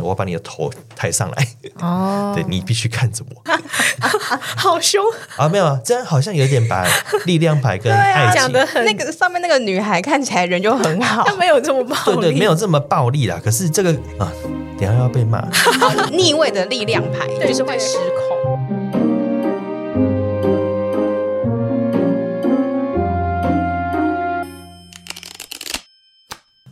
我要把你的头抬上来，哦，对，你必须看着我，好凶啊！没有啊，这样好像有点把力量牌跟 爱情讲的很那个上面那个女孩看起来人就很好，她没有这么暴力，对对，没有这么暴力啦。可是这个啊，等下要被骂，逆位的力量牌就是会失控。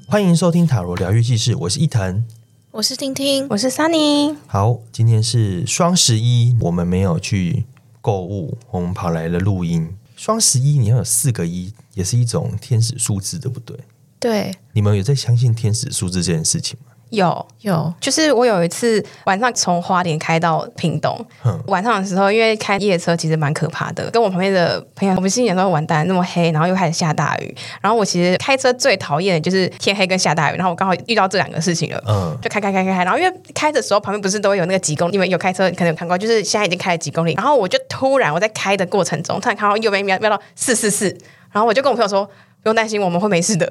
欢迎收听塔罗疗愈记事，我是一腾，我是听听，我是 Sunny。好，今天是双十一，我们没有去购物，我们跑来了录音。双十一，你要有四个一，也是一种天使数字，对不对？对，你们有在相信天使数字这件事情吗？有有，就是我有一次晚上从花莲开到屏东，哼。晚上的时候，因为开夜车其实蛮可怕的，跟我旁边的朋友，我们心里说完蛋，那么黑，然后又开始下大雨，然后我其实开车最讨厌的就是天黑跟下大雨，然后我刚好遇到这两个事情了，嗯，就开开开开开，然后因为开的时候旁边不是都会有那个几公里，因为有开车可能有看过，就是现在已经开了几公里，然后我就突然我在开的过程中，突然看到右边瞄瞄到四四四，然后我就跟我朋友说不用担心，我们会没事的。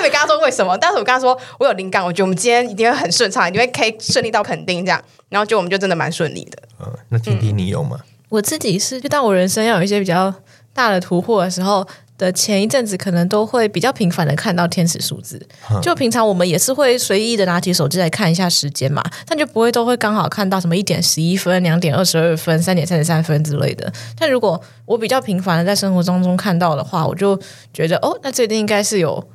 没跟他说为什么，但是我跟他说我有灵感，我觉得我们今天一定会很顺畅，一定会可以顺利到肯定这样，然后就我们就真的蛮顺利的。嗯，那听听你有吗？我自己是，就当我人生要有一些比较大的突破的时候的前一阵子，可能都会比较频繁的看到天使数字。就平常我们也是会随意的拿起手机来看一下时间嘛，但就不会都会刚好看到什么一点十一分、两点二十二分、三点三十三分之类的。但如果我比较频繁的在生活当中看到的话，我就觉得哦，那这一定应该是有。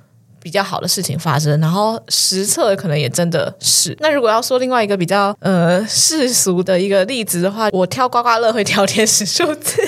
比较好的事情发生，然后实测可能也真的是。那如果要说另外一个比较呃世俗的一个例子的话，我挑刮刮乐会挑天使数字。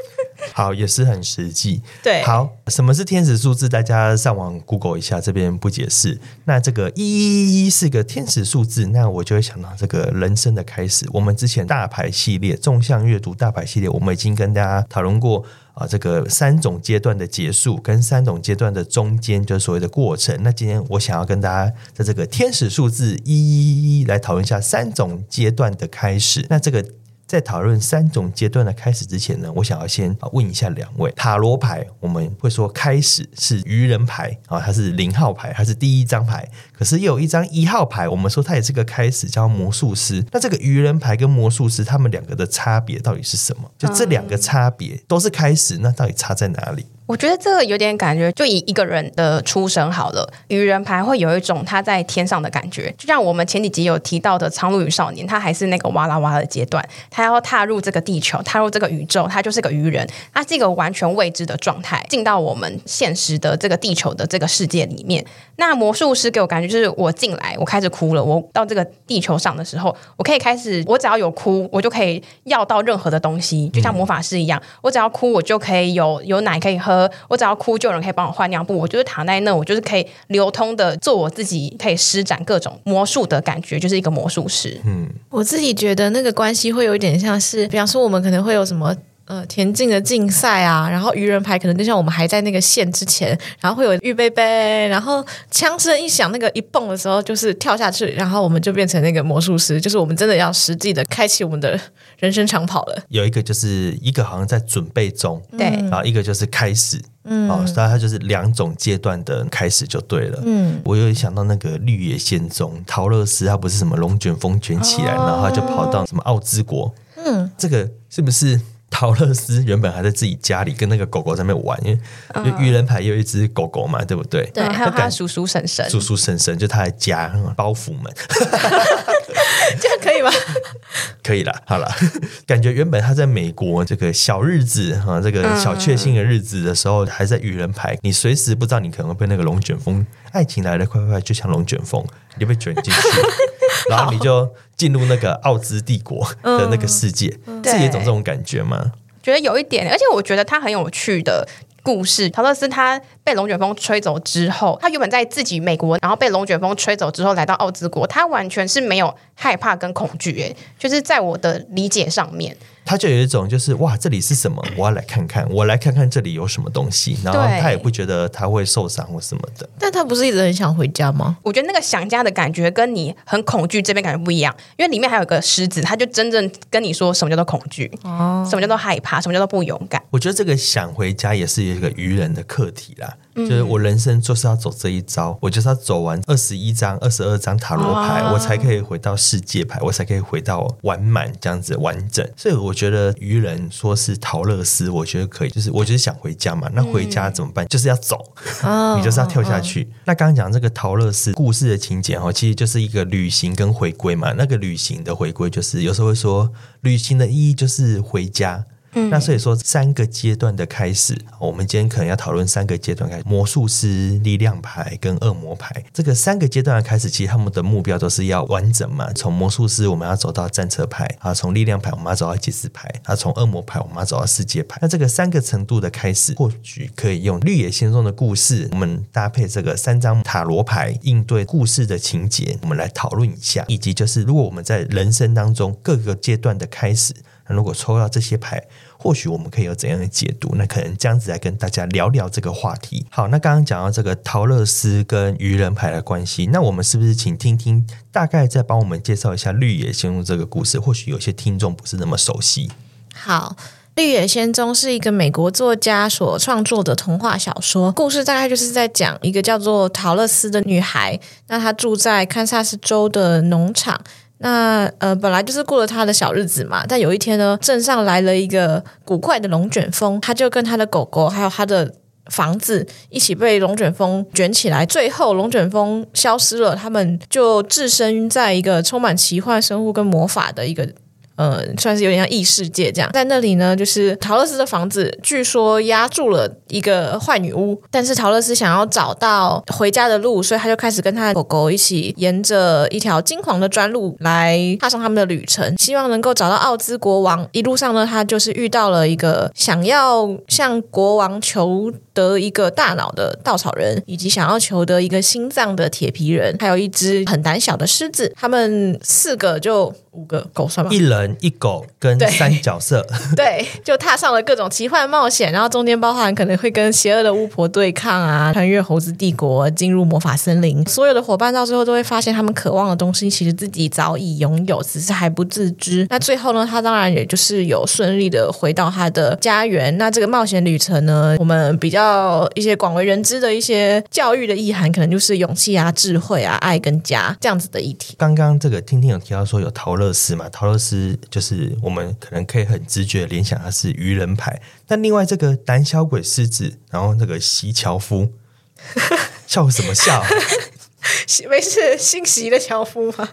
好，也是很实际。对，好，什么是天使数字？大家上网 Google 一下，这边不解释。那这个一一一是个天使数字，那我就会想到这个人生的开始。我们之前大牌系列、纵向阅读大牌系列，我们已经跟大家讨论过啊，这个三种阶段的结束跟三种阶段的中间，就是所谓的过程。那今天我想要跟大家在这个天使数字一一一来讨论一下三种阶段的开始。那这个。在讨论三种阶段的开始之前呢，我想要先问一下两位塔罗牌，我们会说开始是愚人牌啊，它是零号牌，它是第一张牌。可是又有一张一号牌，我们说它也是个开始，叫魔术师。那这个愚人牌跟魔术师，他们两个的差别到底是什么？就这两个差别都是开始，那到底差在哪里？我觉得这个有点感觉，就以一个人的出生好了，愚人牌会有一种他在天上的感觉，就像我们前几集有提到的《苍鹭与少年》，他还是那个哇啦哇的阶段，他要踏入这个地球，踏入这个宇宙，他就是个愚人，他是一个完全未知的状态，进到我们现实的这个地球的这个世界里面。那魔术师给我感觉就是，我进来，我开始哭了，我到这个地球上的时候，我可以开始，我只要有哭，我就可以要到任何的东西，就像魔法师一样，我只要哭，我就可以有有奶可以喝。我只要哭，就有人可以帮我换尿布。我就是躺在那，我就是可以流通的做我自己，可以施展各种魔术的感觉，就是一个魔术师。嗯，我自己觉得那个关系会有一点像是，比方说我们可能会有什么。呃，田径的竞赛啊，然后愚人牌可能就像我们还在那个线之前，然后会有预备备，然后枪声一响，那个一蹦的时候就是跳下去，然后我们就变成那个魔术师，就是我们真的要实际的开启我们的人生长跑了。有一个就是一个好像在准备中，对，然后一个就是开始，嗯，哦，所以它就是两种阶段的开始就对了。嗯，我有想到那个绿野仙踪，陶乐丝他不是什么龙卷风卷起来，哦、然后他就跑到什么奥兹国，嗯，这个是不是？桃乐斯原本还在自己家里跟那个狗狗在那边玩，因为愚人牌也有一只狗狗嘛，对不对？对，还有他叔叔婶婶，叔叔婶婶就他的家包袱们，这样可以吗？可以了，好了，感觉原本他在美国这个小日子哈，这个小确幸的日子的时候，还在愚人牌，你随时不知道你可能会被那个龙卷风，爱情来的快快，就像龙卷风，你就被卷进去。然后你就进入那个奥兹帝国的那个世界，嗯、是一种这种感觉吗？觉得有一点，而且我觉得它很有趣的故事。陶乐斯他被龙卷风吹走之后，他原本在自己美国，然后被龙卷风吹走之后来到奥兹国，他完全是没有害怕跟恐惧，诶，就是在我的理解上面。他就有一种就是哇，这里是什么？我要来看看，我来看看这里有什么东西。然后他也不觉得他会受伤或什么的。但他不是一直很想回家吗？我觉得那个想家的感觉跟你很恐惧这边感觉不一样，因为里面还有个狮子，他就真正跟你说什么叫做恐惧，哦，什么叫做害怕，什么叫做不勇敢。我觉得这个想回家也是一个愚人的课题啦。就是我人生就是要走这一招，我就是要走完二十一张、二十二张塔罗牌，啊，我才可以回到世界牌，我才可以回到完满这样子完整。所以我觉得愚人说是陶乐丝，我觉得可以。就是我就是想回家嘛，那回家怎么办？嗯、就是要走，你就是要跳下去。哦、那刚刚讲这个陶乐丝故事的情节哦，其实就是一个旅行跟回归嘛。那个旅行的回归，就是有时候会说旅行的意义就是回家。那所以说三个阶段的开始，我们今天可能要讨论三个阶段开始：魔术师、力量牌跟恶魔牌。这个三个阶段的开始，其实他们的目标都是要完整嘛。从魔术师我们要走到战车牌啊，从力量牌我们要走到祭司牌啊，从恶魔牌我们要走到世界牌。那这个三个程度的开始，或许可以用绿野仙踪的故事，我们搭配这个三张塔罗牌应对故事的情节，我们来讨论一下。以及就是如果我们在人生当中各个阶段的开始。那如果抽到这些牌，或许我们可以有怎样的解读？那可能这样子来跟大家聊聊这个话题。好，那刚刚讲到这个桃乐丝跟愚人牌的关系，那我们是不是请听听大概再帮我们介绍一下绿野仙踪这个故事？或许有些听众不是那么熟悉。好，绿野仙踪是一个美国作家所创作的童话小说，故事大概就是在讲一个叫做桃乐丝的女孩，那她住在堪萨斯州的农场。那呃，本来就是过了他的小日子嘛，但有一天呢，镇上来了一个古怪的龙卷风，他就跟他的狗狗还有他的房子一起被龙卷风卷起来，最后龙卷风消失了，他们就置身在一个充满奇幻生物跟魔法的一个。呃，算是有点像异世界这样，在那里呢，就是桃乐丝的房子，据说压住了一个坏女巫。但是桃乐丝想要找到回家的路，所以他就开始跟他的狗狗一起沿着一条金黄的砖路来踏上他们的旅程，希望能够找到奥兹国王。一路上呢，他就是遇到了一个想要向国王求得一个大脑的稻草人，以及想要求得一个心脏的铁皮人，还有一只很胆小的狮子。他们四个就五个狗算吗？一人一狗跟三角色，对，就踏上了各种奇幻冒险。然后中间包含可能会跟邪恶的巫婆对抗啊，穿越猴子帝国，进入魔法森林。所有的伙伴到最后都会发现，他们渴望的东西其实自己早已拥有，只是还不自知。那最后呢，他当然也就是有顺利的回到他的家园。那这个冒险旅程呢，我们比较。一些广为人知的一些教育的意涵，可能就是勇气啊、智慧啊、爱跟家这样子的议题。刚刚这个听听有提到说有陶乐斯嘛，陶乐丝就是我们可能可以很直觉联想它是愚人牌。但另外这个胆小鬼狮子，然后那个席樵夫，笑什么笑？没事，姓席的樵夫吗？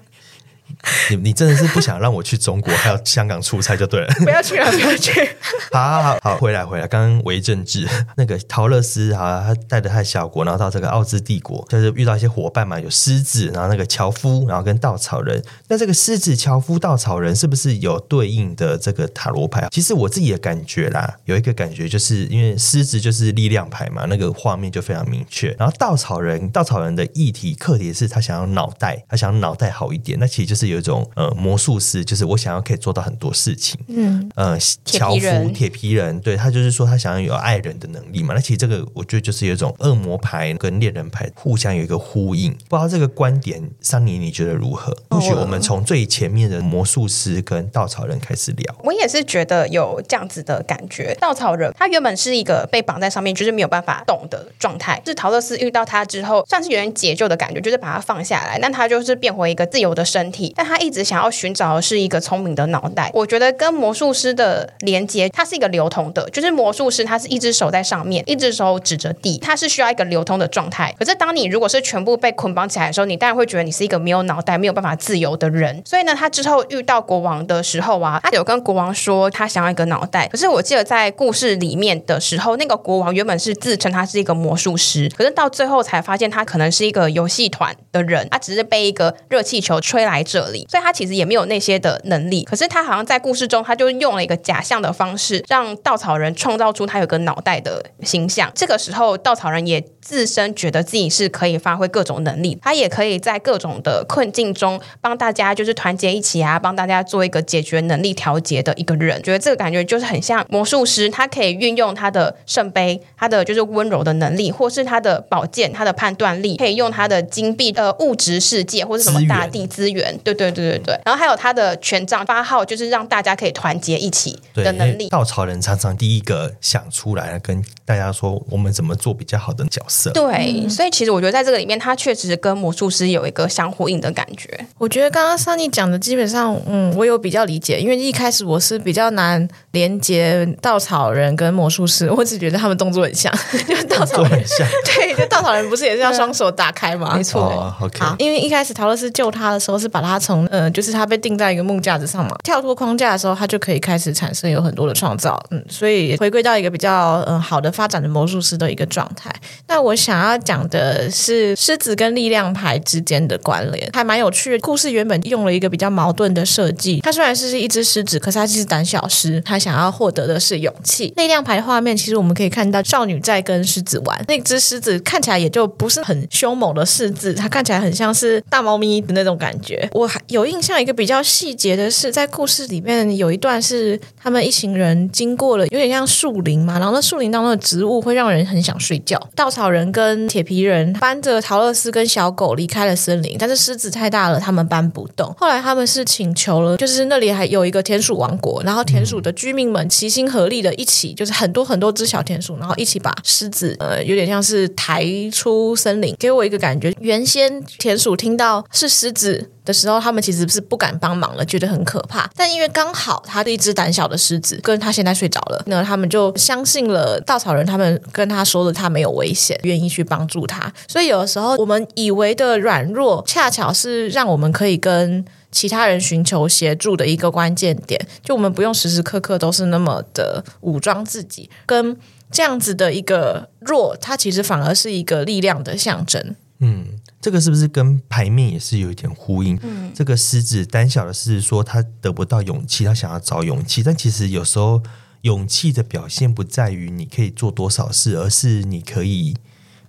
你你真的是不想让我去中国还有香港出差就对了，不要去了，不要去。好好好好，回来回来。刚刚为政治那个陶乐斯啊，他带着他的小国，然后到这个奥兹帝国，就是遇到一些伙伴嘛，有狮子，然后那个樵夫，然后跟稻草人。那这个狮子、樵夫、稻草人是不是有对应的这个塔罗牌？其实我自己的感觉啦，有一个感觉，就是因为狮子就是力量牌嘛，那个画面就非常明确。然后稻草人，稻草人的议题课题是他想要脑袋，他想要脑袋好一点。那其实就是。有一种呃魔术师，就是我想要可以做到很多事情。嗯呃，樵夫铁皮人，对，他就是说他想要有爱人的能力嘛。那其实这个我觉得就是有一种恶魔牌跟猎人牌互相有一个呼应。不知道这个观点，桑尼你觉得如何？或许我们从最前面的魔术师跟稻草人开始聊。我也是觉得有这样子的感觉。稻草人他原本是一个被绑在上面，就是没有办法动的状态。是桃乐丝遇到他之后，算是有点解救的感觉，就是把他放下来，但他就是变回一个自由的身体。但他一直想要寻找的是一个聪明的脑袋。我觉得跟魔术师的连接，它是一个流通的，就是魔术师他是一只手在上面，一只手指着地，他是需要一个流通的状态。可是当你如果是全部被捆绑起来的时候，你当然会觉得你是一个没有脑袋、没有办法自由的人。所以呢，他之后遇到国王的时候啊，他有跟国王说他想要一个脑袋。可是我记得在故事里面的时候，那个国王原本是自称他是一个魔术师，可是到最后才发现他可能是一个游戏团的人，他只是被一个热气球吹来这里，所以他。其实也没有那些的能力，可是他好像在故事中，他就用了一个假象的方式，让稻草人创造出他有个脑袋的形象。这个时候，稻草人也自身觉得自己是可以发挥各种能力，他也可以在各种的困境中帮大家就是团结一起啊，帮大家做一个解决能力调节的一个人。觉得这个感觉就是很像魔术师，他可以运用他的圣杯，他的就是温柔的能力，或是他的宝剑，他的判断力，可以用他的金币呃物质世界或是什么大地，资源对对对对对。然后还有他的权杖八号，就是让大家可以团结一起的能力。稻草人常常第一个想出来跟大家说，我们怎么做比较好的角色。对，所以其实我觉得在这个里面，他确实跟魔术师有一个相呼应的感觉。我觉得刚刚 Sunny 讲的基本上，嗯，我有比较理解，因为一开始我是比较难连接稻草人跟魔术师，我只觉得他们动作很像，就稻草人很像，对，就稻草人不是也是要双手打开吗？没错。哦 okay、好，因为一开始陶乐斯救他的时候是把他从呃，就是他被钉在一个木架子上嘛，跳脱框架的时候，他就可以开始产生有很多的创造，嗯，所以回归到一个比较嗯好的发展的魔术师的一个状态。那我想要讲的是狮子跟力量牌之间的关联，还蛮有趣的。故事原本用了一个比较矛盾的设计，它虽然是一只狮子，可是它其实胆小狮，它想要获得的是勇气。力量牌画面其实我们可以看到少女在跟狮子玩，那只狮子看起来也就不是很凶猛的狮子，它看起来很像是大猫咪的那种感觉。我还有印象一个比较细节的是，在故事里面有一段是他们一行人经过了有点像树林嘛，然后那树林当中的植物会让人很想睡觉。稻草人跟铁皮人搬着桃乐丝跟小狗离开了森林，但是狮子太大了，他们搬不动。后来他们是请求了，就是那里还有一个田鼠王国，然后田鼠的居民们齐心合力的一起，就是很多很多只小田鼠，然后一起把狮子呃有点像是抬出森林，给我一个感觉，原先田鼠听到是狮子的时候，他们其实是不敢帮忙了，觉得很可怕。但因为刚好他是一只胆小的狮子，跟他现在睡着了，那他们就相信了稻草人，他们跟他说的他没有危险，愿意去帮助他。所以有的时候我们以为的软弱，恰巧是让我们可以跟其他人寻求协助的一个关键点。就我们不用时时刻刻都是那么的武装自己，跟这样子的一个弱，它其实反而是一个力量的象征。嗯，这个是不是跟牌面也是有一点呼应？嗯，这个狮子胆小的狮子说他得不到勇气，他想要找勇气，但其实有时候勇气的表现不在于你可以做多少事，而是你可以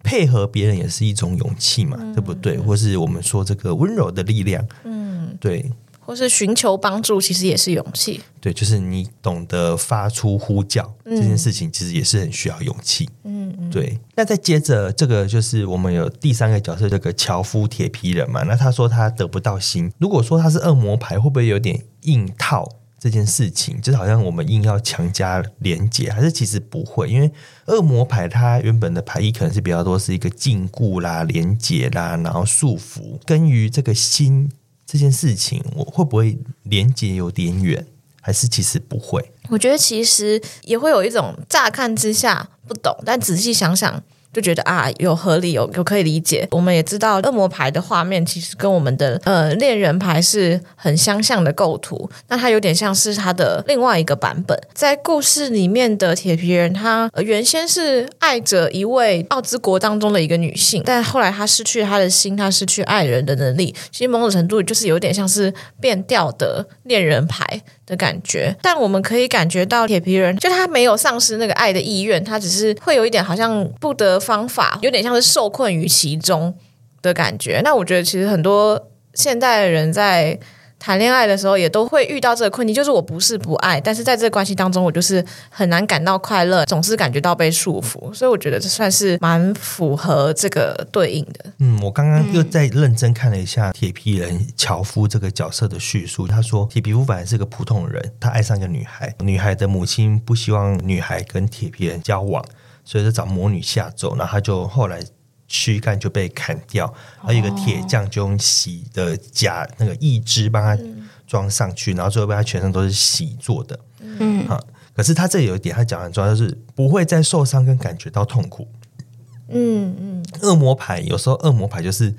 配合别人，也是一种勇气嘛，嗯、对不对？或是我们说这个温柔的力量，嗯，对。或是寻求帮助，其实也是勇气。对，就是你懂得发出呼叫、嗯、这件事情，其实也是很需要勇气。嗯嗯，对。那再接着，这个就是我们有第三个角色，这个樵夫铁皮人嘛。那他说他得不到心，如果说他是恶魔牌，会不会有点硬套这件事情？就是好像我们硬要强加连结，还是其实不会？因为恶魔牌它原本的牌意可能是比较多是一个禁锢啦、连结啦，然后束缚，跟于这个心。这件事情我会不会连接有点远，还是其实不会？我觉得其实也会有一种乍看之下不懂，但仔细想想。就觉得啊，有合理，有有可以理解。我们也知道恶魔牌的画面其实跟我们的呃恋人牌是很相像的构图，那它有点像是它的另外一个版本。在故事里面的铁皮人，他原先是爱着一位奥兹国当中的一个女性，但后来他失去他的心，他失去爱人的能力。其实某种程度就是有点像是变调的恋人牌的感觉，但我们可以感觉到铁皮人就他没有丧失那个爱的意愿，他只是会有一点好像不得方法，有点像是受困于其中的感觉。那我觉得其实很多现代人在。谈恋爱的时候也都会遇到这个困境，就是我不是不爱，但是在这个关系当中，我就是很难感到快乐，总是感觉到被束缚，所以我觉得这算是蛮符合这个对应的。嗯，我刚刚又在认真看了一下铁皮人樵夫这个角色的叙述，他说铁皮夫本来是个普通人，他爱上一个女孩，女孩的母亲不希望女孩跟铁皮人交往，所以就找魔女下咒，然后他就后来。躯干就被砍掉，还有一个铁匠就用洗的假那个义肢帮他装上去，嗯、然后最后被他全身都是洗做的。嗯，啊，可是他这里有一点，他讲很重要，就是不会再受伤跟感觉到痛苦。嗯嗯，恶魔牌有时候恶魔牌就是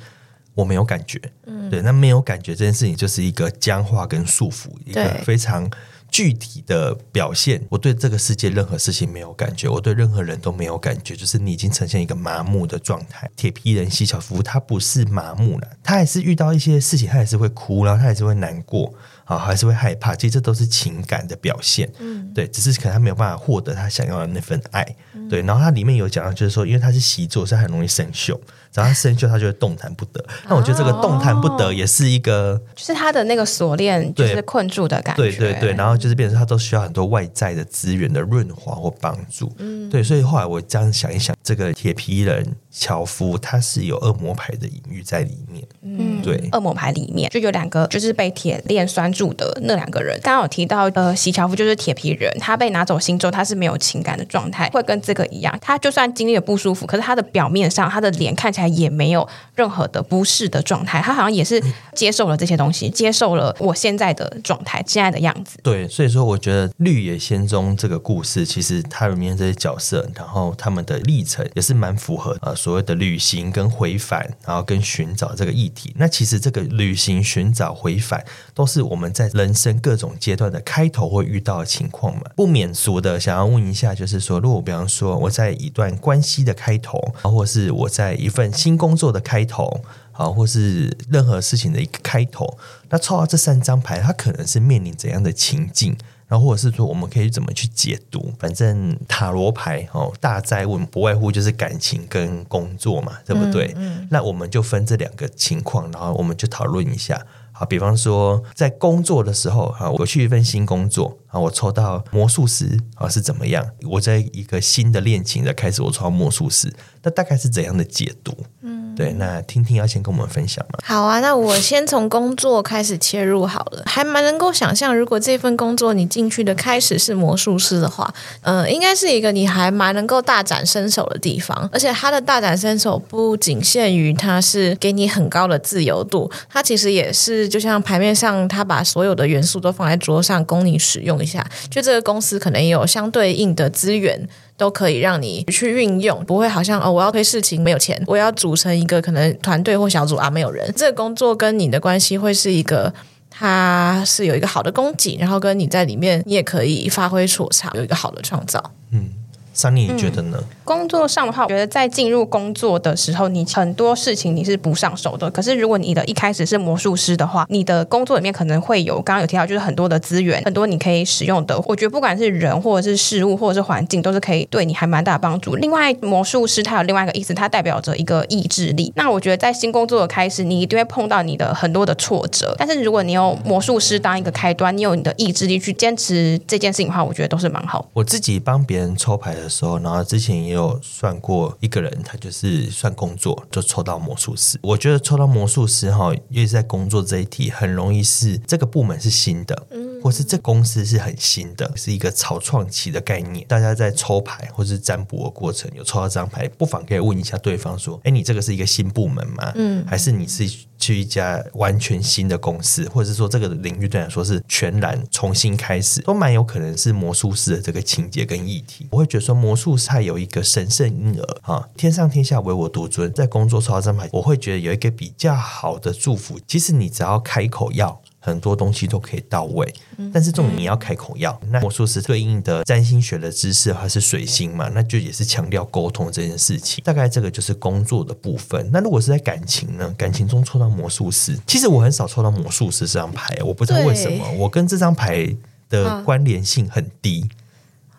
我没有感觉，嗯，对，那没有感觉这件事情就是一个僵化跟束缚，一个非常。具体的表现，我对这个世界任何事情没有感觉，我对任何人都没有感觉，就是你已经呈现一个麻木的状态。铁皮人西樵夫他不是麻木了，他还是遇到一些事情，他还是会哭，然后他还是会难过，啊，还是会害怕。其实这都是情感的表现，嗯，对，只是可能他没有办法获得他想要的那份爱，嗯、对。然后他里面有讲到，就是说，因为他是习作，所以很容易生锈。只要他生锈，他就会动弹不得。那我觉得这个动弹不得也是一个，就是他的那个锁链，就是困住的感觉。对对对，然后就是变成他都需要很多外在的资源的润滑或帮助。嗯，对，所以后来我这样想一想，这个铁皮人樵夫他是有恶魔牌的隐喻在里面，嗯，对，恶魔牌里面就有两个，就是被铁链拴住的那两个人。刚刚有提到，呃，席樵夫就是铁皮人，他被拿走心之后，他是没有情感的状态，会跟这个一样，他就算经历了不舒服，可是他的表面上，他的脸看起来也没有任何的不适的状态，他好像也是接受了这些东西，接受了我现在的状态，现在的样子。对，所以说我觉得《绿野仙踪》这个故事，其实它里面这些角色，然后他们的历程也是蛮符合呃。所谓的旅行跟回返，然后跟寻找这个议题，那其实这个旅行、寻找、回返，都是我们在人生各种阶段的开头会遇到的情况嘛。不免俗的想要问一下，就是说，如果比方说我在一段关系的开头，或是我在一份新工作的开头，啊，或是任何事情的一个开头，那抽到这三张牌，它可能是面临怎样的情境？然后或者是说，我们可以怎么去解读？反正塔罗牌哦，大灾问不外乎就是感情跟工作嘛，对不对？嗯嗯、那我们就分这两个情况，然后我们就讨论一下。啊，比方说在工作的时候，啊，我去一份新工作，啊，我抽到魔术师啊是怎么样？我在一个新的恋情的开始，我抽到魔术师，那大概是怎样的解读？嗯。对，那听听要先跟我们分享吗？好啊，那我先从工作开始切入好了，还蛮能够想象，如果这份工作你进去的开始是魔术师的话，呃，应该是一个你还蛮能够大展身手的地方，而且他的大展身手不仅限于他是给你很高的自由度，他其实也是就像牌面上他把所有的元素都放在桌上供你使用一下，就这个公司可能也有相对应的资源。都可以让你去运用，不会好像哦，我要推事情没有钱，我要组成一个可能团队或小组啊，没有人。这个工作跟你的关系会是一个，它是有一个好的供给，然后跟你在里面，你也可以发挥所长，有一个好的创造。嗯。Sunny，你觉得呢？嗯，工作上的话，我觉得在进入工作的时候，你很多事情你是不上手的。可是如果你的一开始是魔术师的话，你的工作里面可能会有刚刚有提到，就是很多的资源，很多你可以使用的。我觉得不管是人或者是事物或者是环境，都是可以对你还蛮大的帮助。另外，魔术师它有另外一个意思，它代表着一个意志力。那我觉得在新工作的开始，你一定会碰到你的很多的挫折。但是如果你有魔术师当一个开端，你有你的意志力去坚持这件事情的话，我觉得都是蛮好。我自己帮别人抽牌的时候，然后之前也有算过一个人，他就是算工作就抽到魔术师。我觉得抽到魔术师哈，因为在工作这一题很容易是这个部门是新的，或是这公司是很新的，是一个草创期的概念。大家在抽牌或是占卜的过程有抽到这张牌，不妨可以问一下对方说：“哎，你这个是一个新部门吗？嗯，还是你是去一家完全新的公司，或者是说这个领域对来说是全然重新开始，都蛮有可能是魔术师的这个情节跟议题。我会觉得说魔术师他有一个神圣婴儿啊，天上天下唯我独尊，在工作抽到这张牌，我会觉得有一个比较好的祝福。其实你只要开口要。很多东西都可以到位，但是这种你要开口要。那魔术师对应的占星学的知识还是水星嘛，那就也是强调沟通这件事情。大概这个就是工作的部分。那如果是在感情呢？感情中抽到魔术师，其实我很少抽到魔术师这张牌，我不知道为什么，我跟这张牌的关联性很低。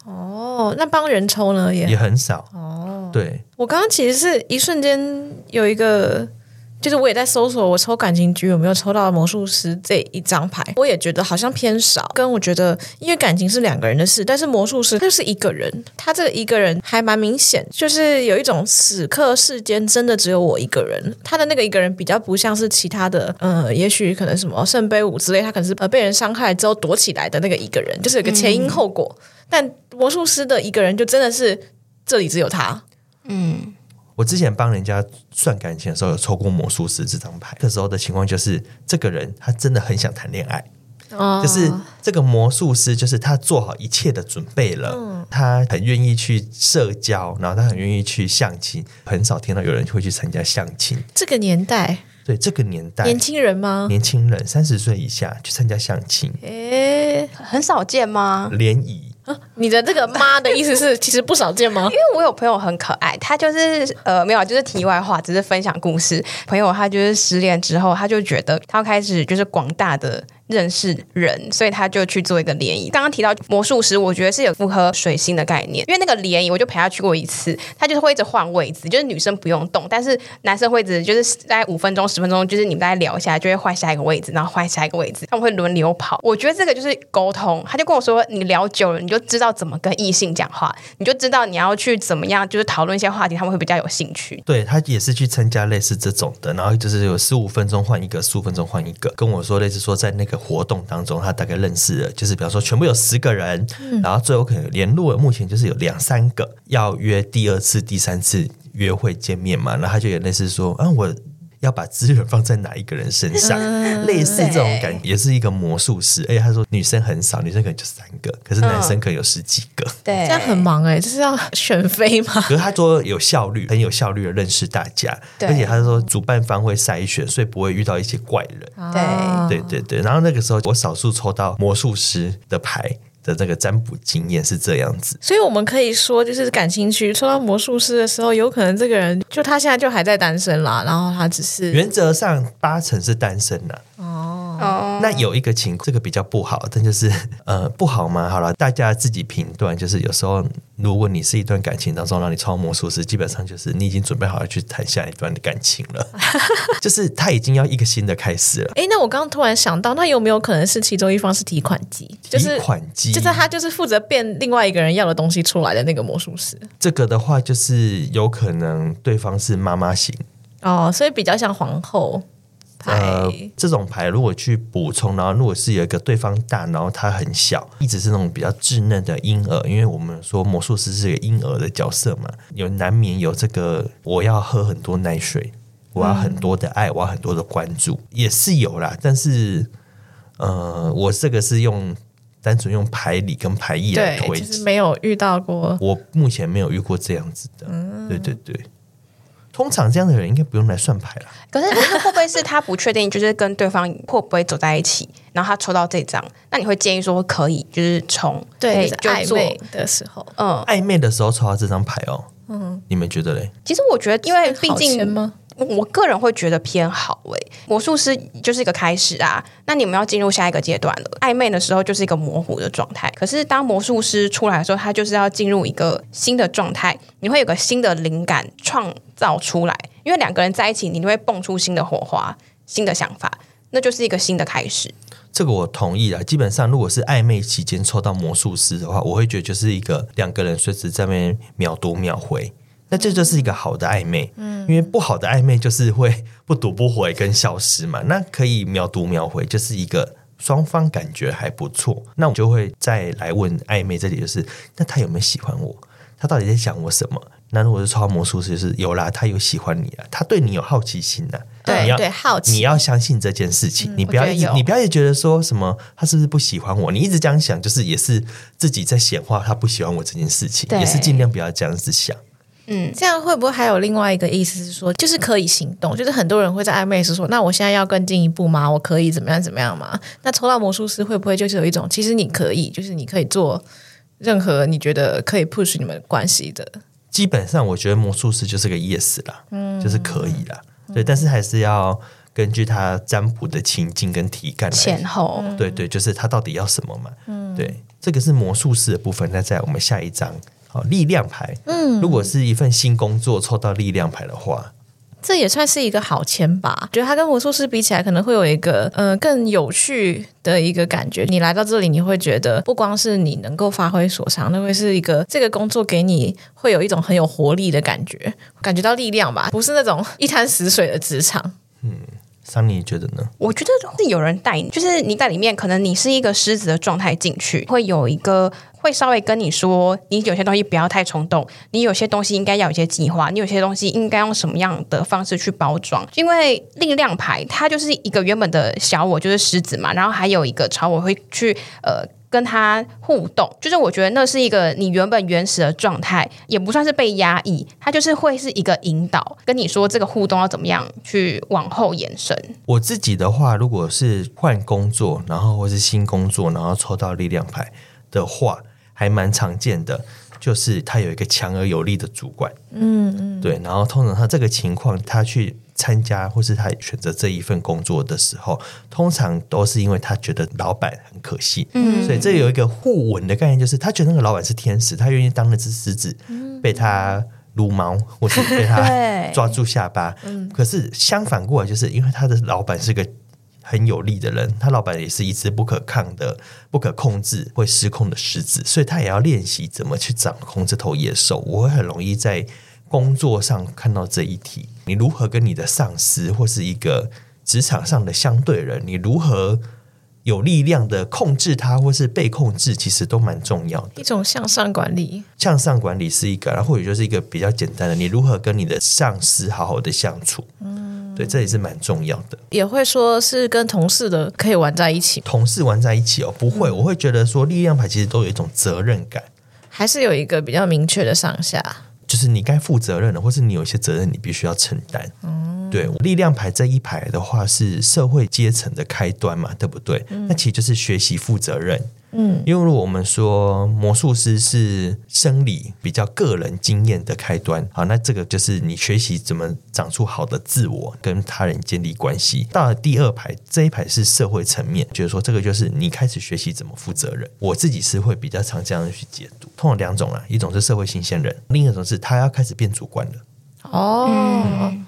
哦，那帮人抽呢也也很少。哦，对，我刚刚其实是一瞬间有一个。就是我也在搜索，我抽感情局有没有抽到魔术师这一张牌，我也觉得好像偏少。跟我觉得，因为感情是两个人的事，但是魔术师他就是一个人，他这个一个人还蛮明显，就是有一种此刻世间真的只有我一个人。他的那个一个人比较不像是其他的，呃，也许可能什么圣杯五之类，他可能是呃被人伤害之后躲起来的那个一个人，就是有个前因后果。但魔术师的一个人就真的是这里只有他，嗯。我之前帮人家算感情的时候，有抽过魔术师这张牌。那时候的情况就是，这个人他真的很想谈恋爱，哦、就是这个魔术师，就是他做好一切的准备了，嗯、他很愿意去社交，然后他很愿意去相亲。很少听到有人会去参加相亲。这个年代，对这个年代，年轻人吗？年轻人三十岁以下去参加相亲，诶，很少见吗？联谊。你的这个妈的意思是其实不少见吗？因为我有朋友很可爱，他就是呃没有，就是题外话，只是分享故事。朋友他就是失恋之后，他就觉得他开始就是广大的认识人，所以他就去做一个联谊。刚刚提到魔术师，我觉得是有符合水星的概念，因为那个联谊我就陪他去过一次，他就是会一直换位置，就是女生不用动，但是男生会一直就是大概五分钟、十分钟，就是你们大概聊一下，就会换下一个位置，然后换下一个位置，他们会轮流跑。我觉得这个就是沟通。他就跟我说，你聊久了，你就知道怎么跟异性讲话，你就知道你要去怎么样，就是讨论一些话题，他们会比较有兴趣。对，他也是去参加类似这种的，然后就是有十五分钟换一个，十五分钟换一个，跟我说类似说在那个活动当中，他大概认识了，就是比方说全部有十个人，嗯、然后最后可能联络了，目前就是有两三个要约第二次、第三次约会见面嘛，然后他就有类似说啊我。要把资源放在哪一个人身上？嗯、类似这种感觉，也是一个魔术师。哎，他说女生很少，女生可能就三个，可是男生可能有十几个。嗯、对，这样很忙哎，就是要选妃嘛。可是他说有效率，很有效率的认识大家，对而且他说主办方会筛选，所以不会遇到一些怪人。对，对对对。然后那个时候我少数抽到魔术师的牌。的这个占卜经验是这样子，所以我们可以说，就是感兴趣抽到魔术师的时候，有可能这个人就他现在就还在单身啦，然后他只是原则上八成是单身的哦。哦，那有一个情况，这个比较不好，但就是 呃不好吗？好了，大家自己评断。就是有时候，如果你是一段感情当中让你超魔术师，基本上就是你已经准备好要去谈下一段的感情了，就是他已经要一个新的开始了。哎，那我刚刚突然想到，那有没有可能是其中一方是提款机？就是提款机，就是他就是负责变另外一个人要的东西出来的那个魔术师。这个的话，就是有可能对方是妈妈型哦，所以比较像皇后。呃，这种牌如果去补充，然后如果是有一个对方大，然后他很小，一直是那种比较稚嫩的婴儿，因为我们说魔术师是一个婴儿的角色嘛，有难免有这个我要喝很多奶水，我要很多的爱，我要很多的关注，嗯、也是有啦。但是，呃，我这个是用单纯用牌理跟牌意来推，其实没有遇到过，我目前没有遇过这样子的，嗯、对对对。通常这样的人应该不用来算牌了。可是，会不会是他不确定，就是跟对方会不会走在一起？然后他抽到这张，那你会建议说可以，就是从对暧昧的时候，嗯，暧昧的时候抽到这张牌哦，嗯，你们觉得嘞？其实我觉得，因为毕竟。我个人会觉得偏好诶，魔术师就是一个开始啊，那你们要进入下一个阶段了。暧昧的时候就是一个模糊的状态，可是当魔术师出来的时候，他就是要进入一个新的状态，你会有个新的灵感创造出来，因为两个人在一起，你就会蹦出新的火花、新的想法，那就是一个新的开始。这个我同意啊，基本上如果是暧昧期间抽到魔术师的话，我会觉得就是一个两个人随时在那边秒读秒回。那这就是一个好的暧昧，嗯，因为不好的暧昧就是会 不读不回跟消失嘛。那可以秒读秒回，就是一个双方感觉还不错。那我就会再来问暧昧这里，就是那他有没有喜欢我？他到底在想我什么？那如果是超魔术师，就是有啦，他有喜欢你啊，他对你有好奇心的，对，你要对，好奇，你要相信这件事情，嗯、你不要一直，你不要也觉得说什么他是不是不喜欢我？你一直这样想，就是也是自己在显化他不喜欢我这件事情，也是尽量不要这样子想。嗯，这样会不会还有另外一个意思是说，就是可以行动？就是很多人会在暧昧时说，那我现在要更进一步吗？我可以怎么样怎么样吗？那抽到魔术师会不会就是有一种，其实你可以，就是你可以做任何你觉得可以 push 你们关系的？基本上，我觉得魔术师就是个 yes 啦，嗯，就是可以啦，嗯、对，但是还是要根据他占卜的情境跟体感前后，对对，就是他到底要什么嘛？嗯，对，这个是魔术师的部分。那在我们下一章。哦，力量牌。嗯，如果是一份新工作抽到力量牌的话，这也算是一个好签吧。觉得它跟魔术师比起来，可能会有一个呃更有趣的一个感觉。你来到这里，你会觉得不光是你能够发挥所长，那会是一个这个工作给你会有一种很有活力的感觉，感觉到力量吧，不是那种一潭死水的职场。嗯，桑尼觉得呢？我觉得是有人带你，就是你在里面，可能你是一个狮子的状态进去，会有一个。会稍微跟你说，你有些东西不要太冲动，你有些东西应该要有些计划，你有些东西应该用什么样的方式去包装？因为力量牌它就是一个原本的小我，就是狮子嘛，然后还有一个超我会去呃跟他互动，就是我觉得那是一个你原本原始的状态，也不算是被压抑，它就是会是一个引导，跟你说这个互动要怎么样去往后延伸。我自己的话，如果是换工作，然后或是新工作，然后抽到力量牌的话。还蛮常见的，就是他有一个强而有力的主管，嗯嗯，对，然后通常他这个情况，他去参加或是他选择这一份工作的时候，通常都是因为他觉得老板很可信，嗯，所以这有一个互文的概念，就是他觉得那个老板是天使，他愿意当那只狮子，被他撸毛或是被他 抓住下巴。嗯，可是相反过来，就是因为他的老板是个很有力的人，他老板也是一只不可抗的、不可控制、会失控的狮子，所以他也要练习怎么去掌控这头野兽。我会很容易在。工作上看到这一题，你如何跟你的上司或是一个职场上的相对人，你如何有力量的控制他，或是被控制，其实都蛮重要的。一种向上管理，向上管理是一个，然后或者就是一个比较简单的，你如何跟你的上司好好的相处，嗯，对，这也是蛮重要的。也会说是跟同事的可以玩在一起，同事玩在一起哦，不会，嗯，我会觉得说力量牌其实都有一种责任感，还是有一个比较明确的上下。就是你该负责任的，或是你有一些责任，你必须要承担。嗯，对，力量牌这一排的话是社会阶层的开端嘛，对不对？嗯，那其实就是学习负责任。嗯，因为如果我们说魔术师是生理比较个人经验的开端，好，那这个就是你学习怎么长出好的自我，跟他人建立关系。到了第二排，这一排是社会层面，就是说这个就是你开始学习怎么负责任。我自己是会比较常这样去解读，通常两种啊，一种是社会新鲜人，另一种是他要开始变主观了。哦，嗯，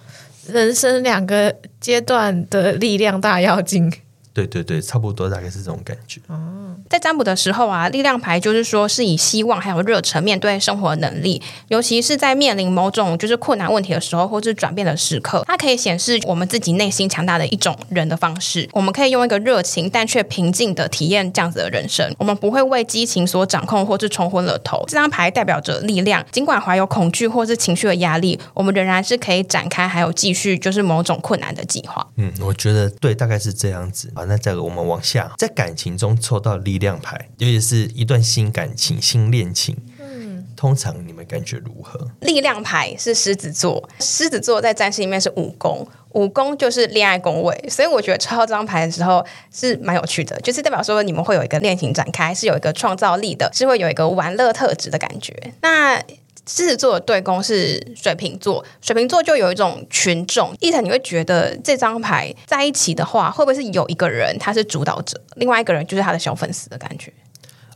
人生两个阶段的力量大要精。对对对，差不多大概是这种感觉。哦，在占卜的时候啊，力量牌就是说是以希望还有热忱面对生活的能力，尤其是在面临某种就是困难问题的时候，或是转变的时刻，它可以显示我们自己内心强大的一种人的方式。我们可以用一个热情但却平静的体验这样子的人生，我们不会为激情所掌控或是冲昏了头。这张牌代表着力量，尽管怀有恐惧或是情绪的压力，我们仍然是可以展开还有继续就是某种困难的计划。嗯，我觉得对，大概是这样子。那这个我们往下，在感情中抽到力量牌，尤其是一段新感情、新恋情，嗯，通常你们感觉如何？力量牌是狮子座，狮子座在占星里面是五宫，五宫就是恋爱宫位，所以我觉得抽到这张牌的时候是蛮有趣的，就是代表说你们会有一个恋情展开，是有一个创造力的，是会有一个玩乐特质的感觉。那狮子座的对宫是水瓶座，水瓶座就有一种群众。一腾，你会觉得这张牌在一起的话，会不会是有一个人他是主导者，另外一个人就是他的小粉丝的感觉？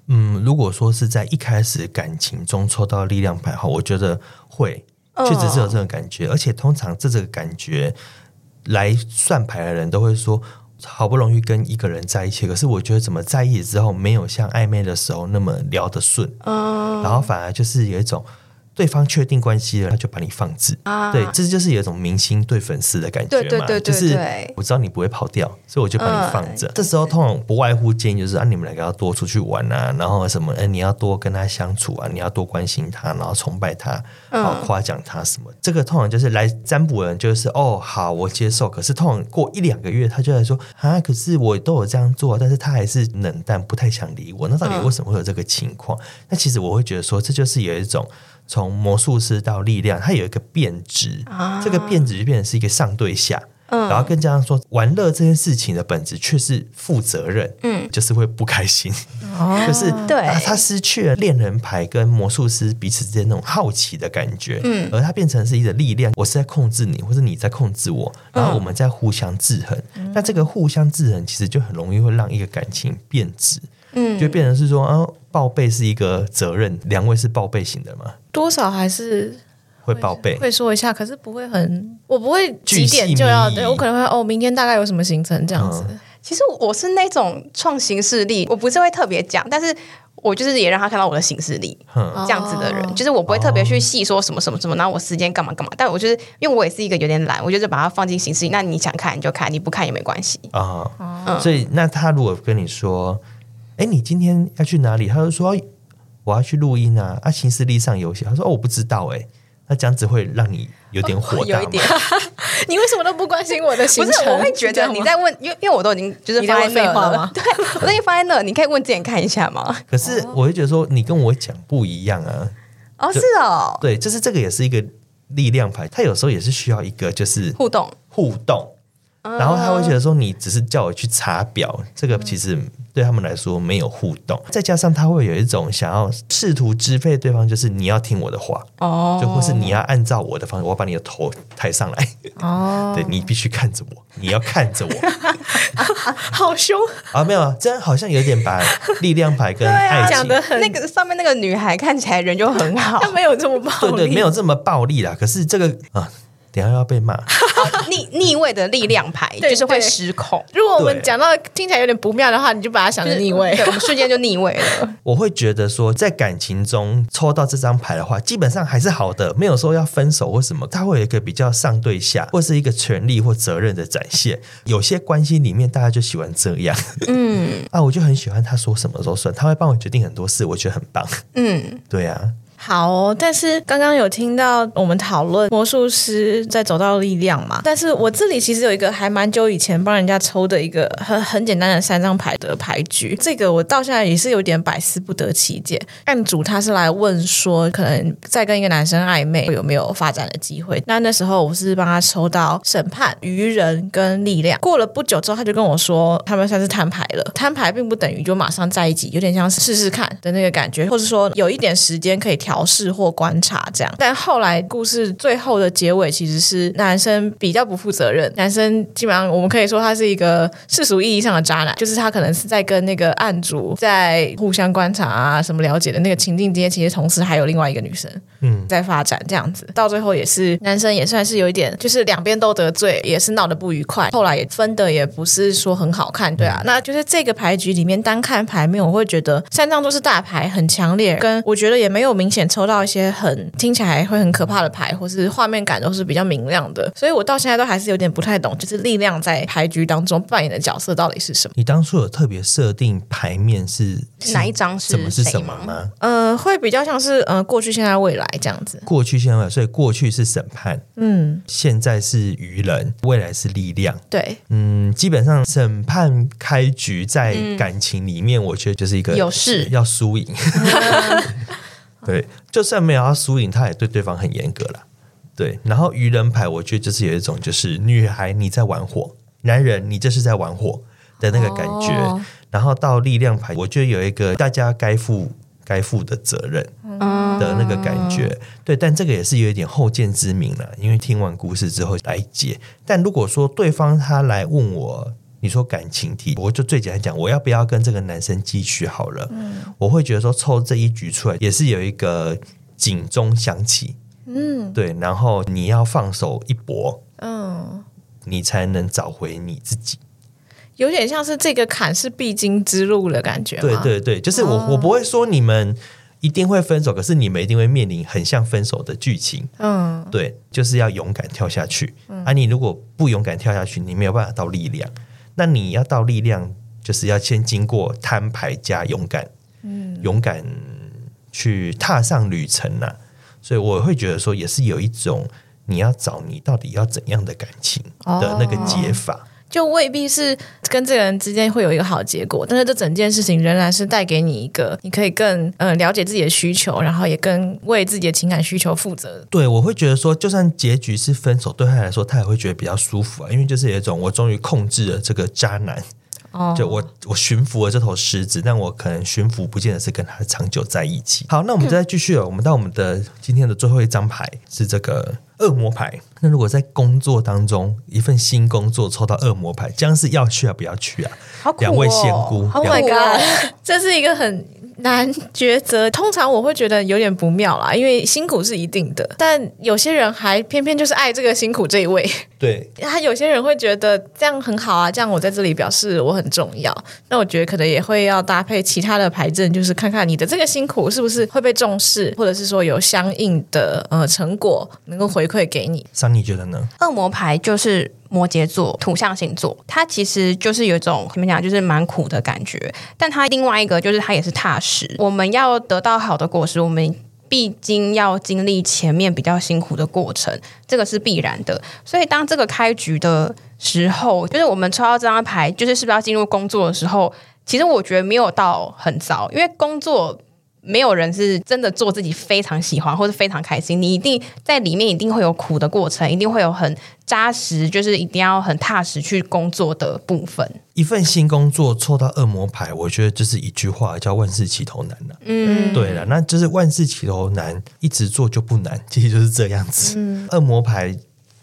嗯，如果说是在一开始感情中抽到力量牌后，我觉得会确实是有这种感觉，嗯、而且通常这这个感觉来算牌的人都会说，好不容易跟一个人在一起，可是我觉得怎么在一起之后，没有像暧昧的时候那么聊得顺，嗯，然后反而就是有一种。对方确定关系了，他就把你放置。啊，对，这就是有一种明星对粉丝的感觉嘛。对对对就是我知道你不会跑掉，所以我就把你放着。嗯，这时候通常不外乎建议就是啊，你们两个要多出去玩啊，然后什么，哎，你要多跟他相处啊，你要多关心他，然后崇拜他，然后夸奖他什么。嗯，这个通常就是来占卜的人就是哦，好，我接受。可是通常过一两个月，他就来说啊，可是我都有这样做，但是他还是冷淡，不太想理我。那到底为什么会有这个情况？嗯，那其实我会觉得说，这就是有一种。从魔术师到力量，它有一个变质，啊、这个变质就变成是一个上对下，嗯、然后更加上说，玩乐这件事情的本质却是负责任，嗯，就是会不开心，哦、就是对，他失去了恋人牌跟魔术师彼此之间那种好奇的感觉，嗯，而它变成是一个力量，我是在控制你，或者你在控制我，然后我们在互相制衡，嗯、那这个互相制衡其实就很容易会让一个感情变质。嗯，就变成是说，啊，报备是一个责任，两位是报备型的吗？多少还是会报备，会说一下，可是不会很，我不会几点就要，对，我可能会哦，明天大概有什么行程这样子。嗯，其实我是那种创行势力，我不是会特别讲，但是我就是也让他看到我的行事历，嗯，这样子的人，就是我不会特别去细说什么什么什么，然后我时间干嘛干嘛，但我就是因为我也是一个有点懒，我就是把它放进行事历，那你想看你就看，你不看也没关系啊。嗯，所以那他如果跟你说。哎，你今天要去哪里？他就说我要去录音啊！啊，行事历上有写。他说哦，我不知道哎。那这样子会让你有点火大吗？哦，有一点。你为什么都不关心我的行程？不是，我会觉得你在问，因为因为我都已经就是发废话了？对，我都已经发在那，你可以问自己看一下吗？可是我会觉得说，你跟我讲不一样啊。哦，是哦。对，就是这个也是一个力量牌，它有时候也是需要一个就是互动，互动。然后他会觉得说，你只是叫我去查表，这个其实对他们来说没有互动。再加上他会有一种想要试图支配对方，就是你要听我的话哦，就或是你要按照我的方式，我要把你的头抬上来哦，对，你必须看着我，你要看着我，好凶啊！没有啊，这样好像有点把力量牌跟爱情讲的很那个上面那个女孩看起来人就很好，她没有这么暴力，对对，没有这么暴力啦。可是这个啊。等下要被骂，逆逆位的力量牌就是会失控。如果我们讲到听起来有点不妙的话，你就把它想成逆位，我们瞬间就逆位了。我会觉得说，在感情中抽到这张牌的话，基本上还是好的，没有说要分手或什么。它会有一个比较上对下，或是一个权利或责任的展现。有些关系里面，大家就喜欢这样。嗯，啊，我就很喜欢他说什么都算，他会帮我决定很多事，我觉得很棒。嗯，对啊。好哦，但是刚刚有听到我们讨论魔术师在走到力量嘛？但是我这里其实有一个还蛮久以前帮人家抽的一个很很简单的三张牌的牌局，这个我到现在也是有点百思不得其解。案主他是来问说，可能在跟一个男生暧昧有没有发展的机会？那那时候我是帮他抽到审判、愚人跟力量。过了不久之后，他就跟我说，他们算是摊牌了。摊牌并不等于就马上在一起，有点像试试看的那个感觉，或者说有一点时间可以调试或观察这样，但后来故事最后的结尾其实是男生比较不负责任。男生基本上我们可以说他是一个世俗意义上的渣男，就是他可能是在跟那个案主在互相观察啊什么了解的那个情境之间，其实同时还有另外一个女生嗯在发展这样子。到最后也是男生也算是有一点，就是两边都得罪，也是闹得不愉快。后来也分的也不是说很好看，对啊。那就是这个牌局里面单看牌面，我会觉得三张都是大牌，很强烈，跟我觉得也没有明显抽到。一些很听起来会很可怕的牌，或是画面感都是比较明亮的，所以我到现在都还是有点不太懂，就是力量在牌局当中扮演的角色到底是什么？你当初有特别设定牌面是，是哪一张是什么是什么吗？呃，会比较像是呃过去、现在、未来这样子。过去、现在、未来，所以过去是审判，嗯，现在是愚人，未来是力量。对，嗯，基本上审判开局在感情里面，我觉得就是一个有事要输赢。对，就算没有要输赢，他也对对方很严格了。对，然后愚人牌，我觉得就是有一种，就是女孩你在玩火，男人你这是在玩火的那个感觉。哦、然后到力量牌，我觉得有一个大家该负该负的责任的那个感觉。嗯、对，但这个也是有一点后见之明了，因为听完故事之后来解。但如果说对方他来问我。你说感情题，我就最简单讲，我要不要跟这个男生继续好了？嗯，我会觉得说抽这一局出来，也是有一个警钟响起，嗯，对，然后你要放手一搏，嗯，你才能找回你自己，有点像是这个坎是必经之路的感觉。对对对，就是我、哦、我不会说你们一定会分手，可是你们一定会面临很像分手的剧情。嗯，对，就是要勇敢跳下去。嗯、啊，你如果不勇敢跳下去，你没有办法到力量。那你要到力量，就是要先经过摊牌加勇敢，嗯，勇敢去踏上旅程呐、啊。所以我会觉得说，也是有一种你要找你到底要怎样的感情的那个解法。哦就未必是跟这个人之间会有一个好结果，但是这整件事情仍然是带给你一个，你可以更嗯、呃、了解自己的需求，然后也更为自己的情感需求负责。对，我会觉得说，就算结局是分手，对他来说，他也会觉得比较舒服啊，因为就是有一种我终于控制了这个渣男。哦，就我我驯服了这头狮子，但我可能驯服不见得是跟他长久在一起。好，那我们再继续了，我们到我们的今天的最后一张牌是这个恶魔牌。那如果在工作当中，一份新工作抽到恶魔牌，这样是要去啊，不要去啊？好苦哦，两位仙姑，Oh my god，这是一个很。难抉择，通常我会觉得有点不妙啦，因为辛苦是一定的，但有些人还偏偏就是爱这个辛苦这一位。对，他有些人会觉得这样很好啊，这样我在这里表示我很重要。那我觉得可能也会要搭配其他的牌阵，就是看看你的这个辛苦是不是会被重视，或者是说有相应的呃成果能够回馈给你。桑尼觉得呢？恶魔牌就是。摩羯座土象星座，它其实就是有一种怎么讲，就是蛮苦的感觉。但它另外一个就是它也是踏实。我们要得到好的果实，我们毕竟要经历前面比较辛苦的过程，这个是必然的。所以当这个开局的时候，就是我们抽到这张牌，就是是不是要进入工作的时候，其实我觉得没有到很糟，因为工作没有人是真的做自己非常喜欢或者非常开心，你一定在里面一定会有苦的过程，一定会有很扎实，就是一定要很踏实去工作的部分。一份新工作抽到恶魔牌，我觉得就是一句话叫万事起头难了。嗯，对了，那就是万事起头难，一直做就不难，其实就是这样子。嗯，恶魔牌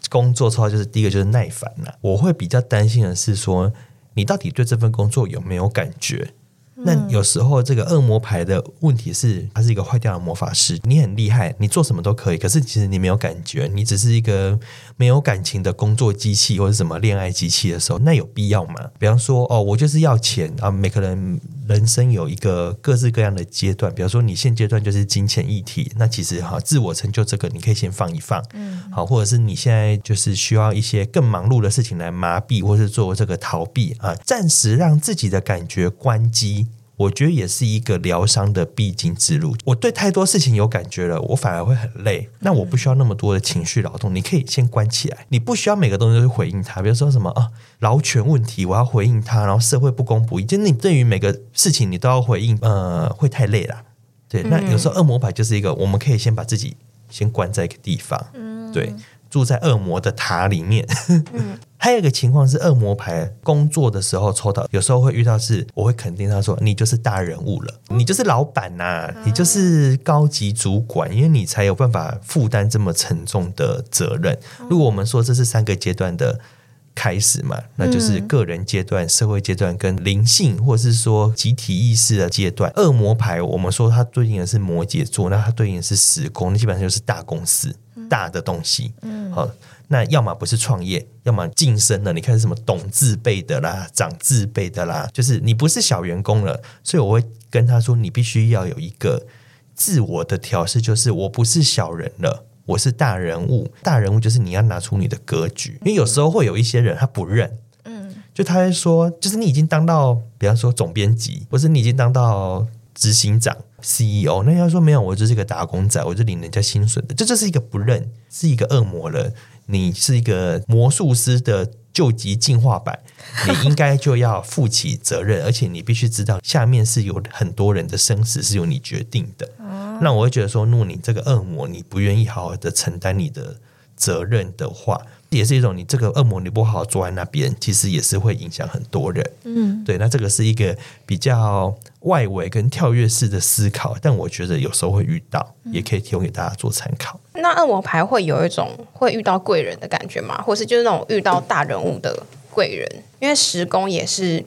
工作抽到就是第一个就是耐烦了。我会比较担心的是说，你到底对这份工作有没有感觉？那有时候这个恶魔牌的问题是，他是一个坏掉的魔法师。你很厉害，你做什么都可以，可是其实你没有感觉，你只是一个没有感情的工作机器或者什么恋爱机器的时候，那有必要吗？比方说，哦，我就是要钱啊。每个人人生有一个各式各样的阶段，比方说你现阶段就是金钱议题，那其实哈，自我成就这个你可以先放一放，嗯，好，或者是你现在就是需要一些更忙碌的事情来麻痹，或是做这个逃避啊，暂时让自己的感觉关机。我觉得也是一个疗伤的必经之路。我对太多事情有感觉了，我反而会很累。那我不需要那么多的情绪劳动，你可以先关起来。你不需要每个东西都去回应他，比如说什么啊，劳权问题，我要回应他，然后社会不公不义，就你对于每个事情你都要回应，呃，会太累了。对，那有时候恶魔牌就是一个，我们可以先把自己先关在一个地方，嗯对。住在恶魔的塔里面。嗯，还有一个情况是，恶魔牌工作的时候抽到，有时候会遇到是，我会肯定他说，你就是大人物了，你就是老板呐、啊，你就是高级主管，因为你才有办法负担这么沉重的责任。如果我们说这是三个阶段的开始嘛，那就是个人阶段、社会阶段跟灵性或者是说集体意识的阶段。恶魔牌我们说它对应的是摩羯座，那它对应的是时空，那基本上就是大公司。大的东西，嗯，好，那要么不是创业，要么晋升了。你看什么懂字辈的啦，长字辈的啦，就是你不是小员工了。所以我会跟他说，你必须要有一个自我的调试，就是我不是小人了，我是大人物。大人物就是你要拿出你的格局，因为有时候会有一些人他不认，嗯，就他会说，就是你已经当到，比方说总编辑，或是你已经当到执行长。CEO，那要说没有，我就是一个打工仔，我就领人家薪水的，这就是一个不认，是一个恶魔了。你是一个魔术师的救急进化版，你应该就要负起责任，而且你必须知道下面是有很多人的生死是由你决定的。那我会觉得说，如果你这个恶魔，你不愿意好好的承担你的责任的话。也是一种，你这个恶魔你不好好坐在那边，其实也是会影响很多人。嗯，对，那这个是一个比较外围跟跳跃式的思考，但我觉得有时候会遇到，也可以提供给大家做参考。那恶魔牌会有一种会遇到贵人的感觉吗？或是就是那种遇到大人物的贵人？因为十宫也是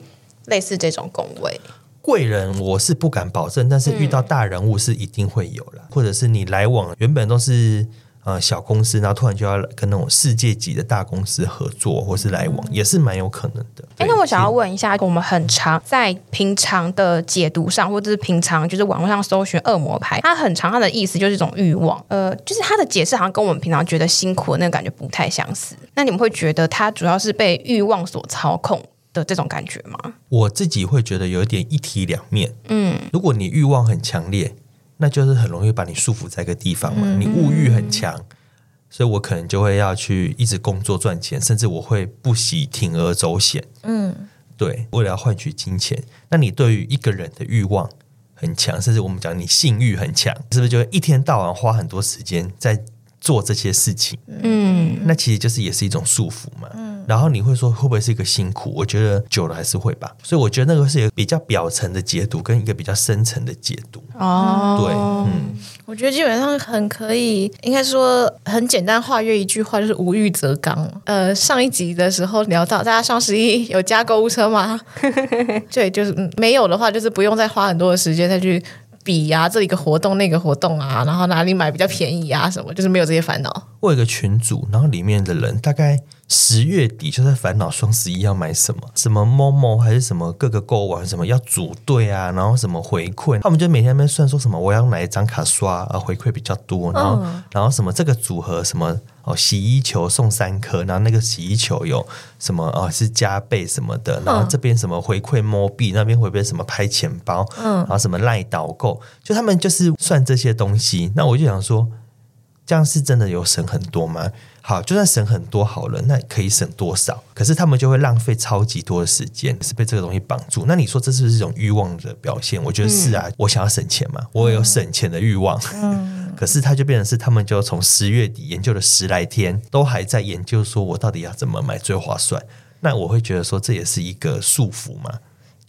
类似这种宫位。贵人我是不敢保证，但是遇到大人物是一定会有了，或者是你来往原本都是。呃，小公司，然后突然就要跟那种世界级的大公司合作，或是来往，也是蛮有可能的。哎，那我想要问一下，我们很常在平常的解读上，或者是平常就是网络上搜寻恶魔牌，它很常，它的意思就是一种欲望。呃，就是它的解释好像跟我们平常觉得辛苦的那个感觉不太相似。那你们会觉得它主要是被欲望所操控的这种感觉吗？我自己会觉得有一点一体两面。嗯，如果你欲望很强烈。那就是很容易把你束缚在一个地方嘛。你物欲很强，所以我可能就会要去一直工作赚钱，甚至我会不惜铤而走险。嗯，对，为了要换取金钱。那你对于一个人的欲望很强，甚至我们讲你性欲很强，是不是就一天到晚花很多时间在做这些事情？嗯，那其实就是也是一种束缚嘛。嗯然后你会说会不会是一个辛苦？我觉得久了还是会吧。所以我觉得那个是一个比较表层的解读，跟一个比较深层的解读。哦，对，嗯，我觉得基本上很可以，应该说很简单化约一句话，就是无欲则刚。呃，上一集的时候聊到，大家双十一有加购物车吗？对，就是没有的话，就是不用再花很多的时间再去比呀、这一个活动那个活动啊，然后哪里买比较便宜啊，什么，就是没有这些烦恼。我有个群组，然后里面的人大概。十月底就在烦恼双十一要买什么，什么 Momo 还是什么各个购物网什么要组队啊，然后什么回馈，他们就每天在那边算说什么我要哪一张卡刷啊回馈比较多，然后、嗯、然后什么这个组合什么哦洗衣球送三颗，然后那个洗衣球有什么哦是加倍什么的，然后这边什么回馈 Mo 币，那边回馈什么拍钱包，嗯，然后什么赖导购，就他们就是算这些东西，那我就想说。这样是真的有省很多吗？好，就算省很多好了，那可以省多少？可是他们就会浪费超级多的时间，是被这个东西绑住。那你说这是不是一种欲望的表现？我觉得是啊，嗯、我想要省钱嘛，我有省钱的欲望。嗯，可是他就变成是他们就从十月底研究了十来天，都还在研究说我到底要怎么买最划算。那我会觉得说这也是一个束缚嘛。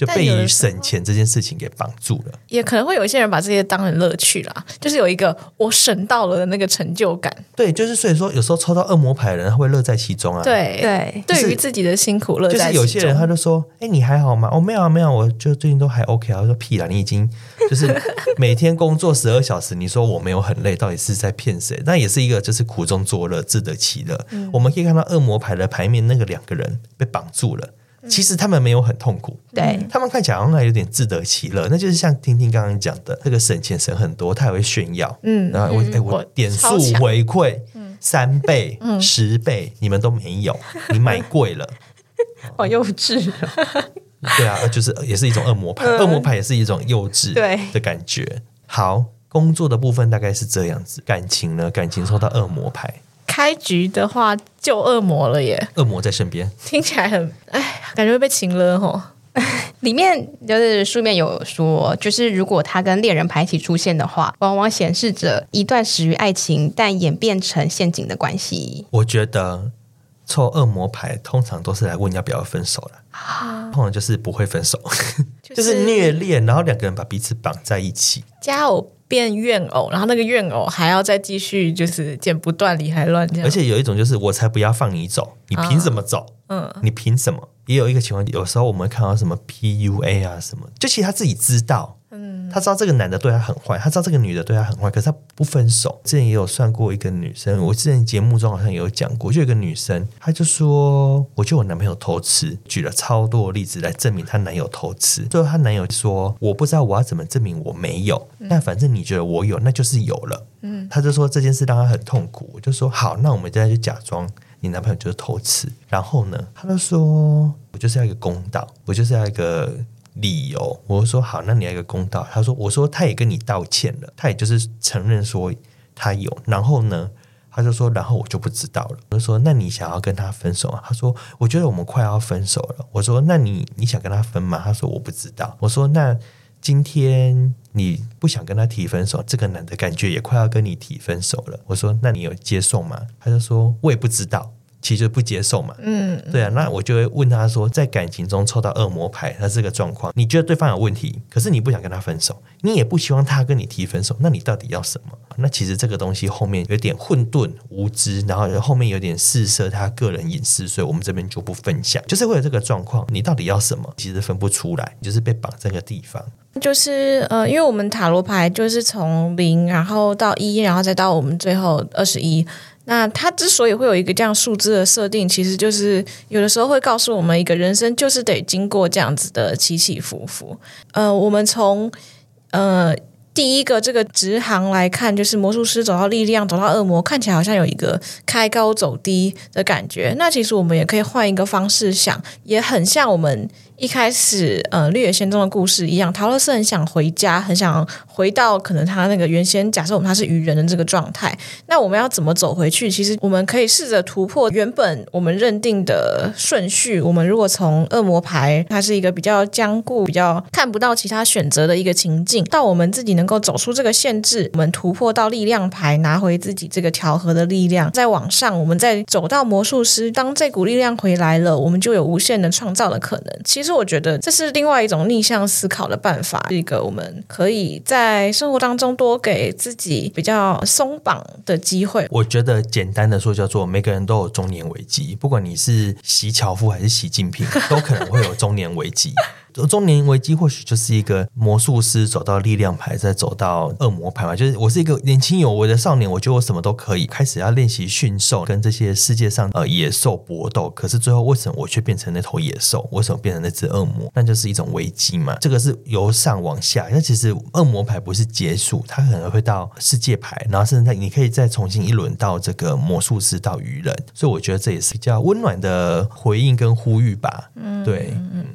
就被于省钱这件事情给绑住了，也可能会有一些人把这些当成乐趣啦，就是有一个我省到了的那个成就感。对，就是所以说有时候抽到恶魔牌的人他会乐在其中啊。对对，就是、对于自己的辛苦乐在其中。就是有些人他就说：“哎，你还好吗？”哦，没有啊，没有，我就最近都还 OK 啊。我说屁啦，你已经就是每天工作十二小时，你说我没有很累，到底是在骗谁？那也是一个就是苦中作乐，自得其乐。嗯、我们可以看到恶魔牌的牌面，那个两个人被绑住了。其实他们没有很痛苦，对。他们看起来好像还有点自得其乐，那就是像听听刚刚讲的，这个省钱省很多，他也会炫耀，嗯，然后我哎、嗯、我点数回馈三倍、嗯、十倍，你们都没有，你买贵了，好幼稚，对啊，就是也是一种恶魔牌，恶魔牌也是一种幼稚对。的感觉。好，工作的部分大概是这样子，感情呢？感情抽到恶魔牌。开局的话就恶魔了耶，恶魔在身边，听起来很哎，感觉会被情勒吼。里面就是书面有说，就是如果他跟恋人牌一起出现的话，往往显示着一段始于爱情但演变成陷阱的关系。我觉得抽恶魔牌通常都是来问要不要分手的，啊、通常就是不会分手，就是、就是虐恋，然后两个人把彼此绑在一起，加偶。变怨偶，然后那个怨偶还要再继续，就是剪不断理还乱这样。而且有一种就是我才不要放你走，你凭什么走？啊、嗯，你凭什么？也有一个情况，有时候我们看到什么 PUA 啊什么，就其实他自己知道。嗯，他知道这个男的对他很坏，他知道这个女的对他很坏，可是他不分手。之前也有算过一个女生，我之前节目中好像也有讲过，就有一个女生，她就说，我觉得我男朋友偷吃，举了超多的例子来证明她男友偷吃。最后她男友说，我不知道我要怎么证明我没有，但反正你觉得我有，那就是有了。嗯，他就说这件事让他很痛苦，我就说好，那我们现在就假装你男朋友就是偷吃，然后呢，他就说我就是要一个公道，我就是要一个。理由，我说好，那你要一个公道。他说，我说他也跟你道歉了，他也就是承认说他有。然后呢，他就说，然后我就不知道了。我就说，那你想要跟他分手吗？他说，我觉得我们快要分手了。我说，那你你想跟他分吗？他说，我不知道。我说，那今天你不想跟他提分手，这个男的感觉也快要跟你提分手了。我说，那你有接受吗？他就说，我也不知道。其实不接受嘛，嗯，对啊，那我就会问他说，在感情中抽到恶魔牌，那这个状况，你觉得对方有问题，可是你不想跟他分手，你也不希望他跟你提分手，那你到底要什么？那其实这个东西后面有点混沌无知，然后后面有点试射他个人隐私，所以我们这边就不分享，就是会有这个状况，你到底要什么？其实分不出来，就是被绑在这个地方。就是呃，因为我们塔罗牌就是从零，然后到一，然后再到我们最后二十一。那它之所以会有一个这样数字的设定，其实就是有的时候会告诉我们，一个人生就是得经过这样子的起起伏伏。呃，我们从呃第一个这个直行来看，就是魔术师走到力量，走到恶魔，看起来好像有一个开高走低的感觉。那其实我们也可以换一个方式想，也很像我们。一开始，呃，《绿野仙踪》的故事一样，桃乐丝很想回家，很想回到可能他那个原先假设我们他是愚人的这个状态。那我们要怎么走回去？其实我们可以试着突破原本我们认定的顺序。我们如果从恶魔牌，它是一个比较僵固、比较看不到其他选择的一个情境，到我们自己能够走出这个限制，我们突破到力量牌，拿回自己这个调和的力量，再往上，我们再走到魔术师。当这股力量回来了，我们就有无限的创造的可能。其实。我觉得这是另外一种逆向思考的办法，一个我们可以在生活当中多给自己比较松绑的机会。我觉得简单的说叫做每个人都有中年危机，不管你是习乔夫还是习近平，都可能会有中年危机。中年危机或许就是一个魔术师走到力量牌，再走到恶魔牌嘛。就是我是一个年轻有为的少年，我觉得我什么都可以，开始要练习驯兽，跟这些世界上呃野兽搏斗。可是最后为什么我却变成那头野兽？为什么变成那只恶魔？那就是一种危机嘛。这个是由上往下，那其实恶魔牌不是结束，它可能会到世界牌，然后甚至在你可以再重新一轮到这个魔术师到愚人。所以我觉得这也是比较温暖的回应跟呼吁吧。嗯，对，嗯。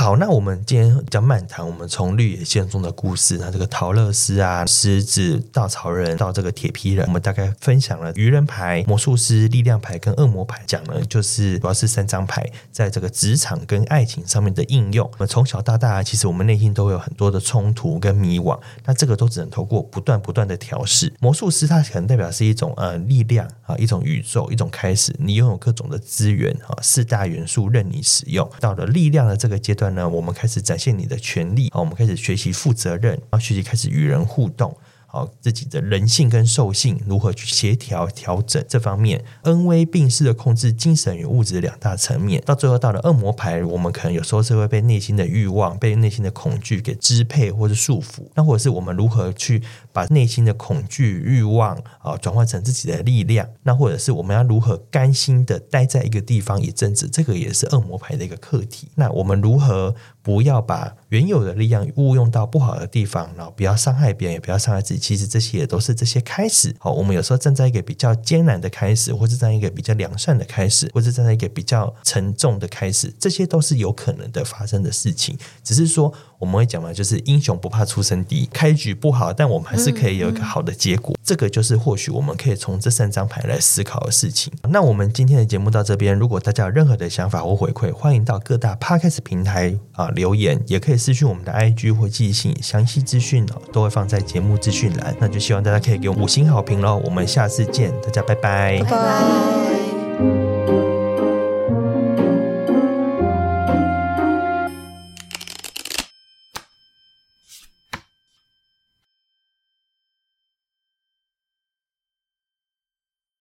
好，那我们今天比较漫谈，我们从绿野仙踪的故事，那这个桃乐丝啊、狮子、稻草人到这个铁皮人，我们大概分享了愚人牌、魔术师、力量牌跟恶魔牌，讲了就是主要是三张牌在这个职场跟爱情上面的应用。我们从小到大，其实我们内心都会有很多的冲突跟迷惘，那这个都只能透过不断不断的调试。魔术师它可能代表是一种呃力量啊，一种宇宙，一种开始，你拥有各种的资源啊，四大元素任你使用。到了力量的这个阶段那，我们开始展现你的权利啊，我们开始学习负责任，啊学习开始与人互动。好，自己的人性跟兽性如何去协调调整这方面，恩威并施的控制精神与物质两大层面，到最后到了恶魔牌，我们可能有时候是会被内心的欲望、被内心的恐惧给支配或是束缚，那或者是我们如何去把内心的恐惧、欲望啊转换成自己的力量，那或者是我们要如何甘心的待在一个地方一阵子，这个也是恶魔牌的一个课题。那我们如何不要把原有的力量误用到不好的地方，然后不要伤害别人，也不要伤害自己。其实这些也都是这些开始。好，我们有时候站在一个比较艰难的开始，或是站在一个比较良善的开始，或者站在一个比较沉重的开始，这些都是有可能的发生的事情。只是说。我们会讲嘛，就是英雄不怕出身低，开局不好，但我们还是可以有一个好的结果。嗯嗯、这个就是或许我们可以从这三张牌来思考的事情。那我们今天的节目到这边，如果大家有任何的想法或回馈，欢迎到各大 Podcast 平台啊留言，也可以私讯我们的 IG 或寄信，详细资讯都会放在节目资讯栏。那就希望大家可以给我五星好评喽。我们下次见，大家拜拜。拜拜。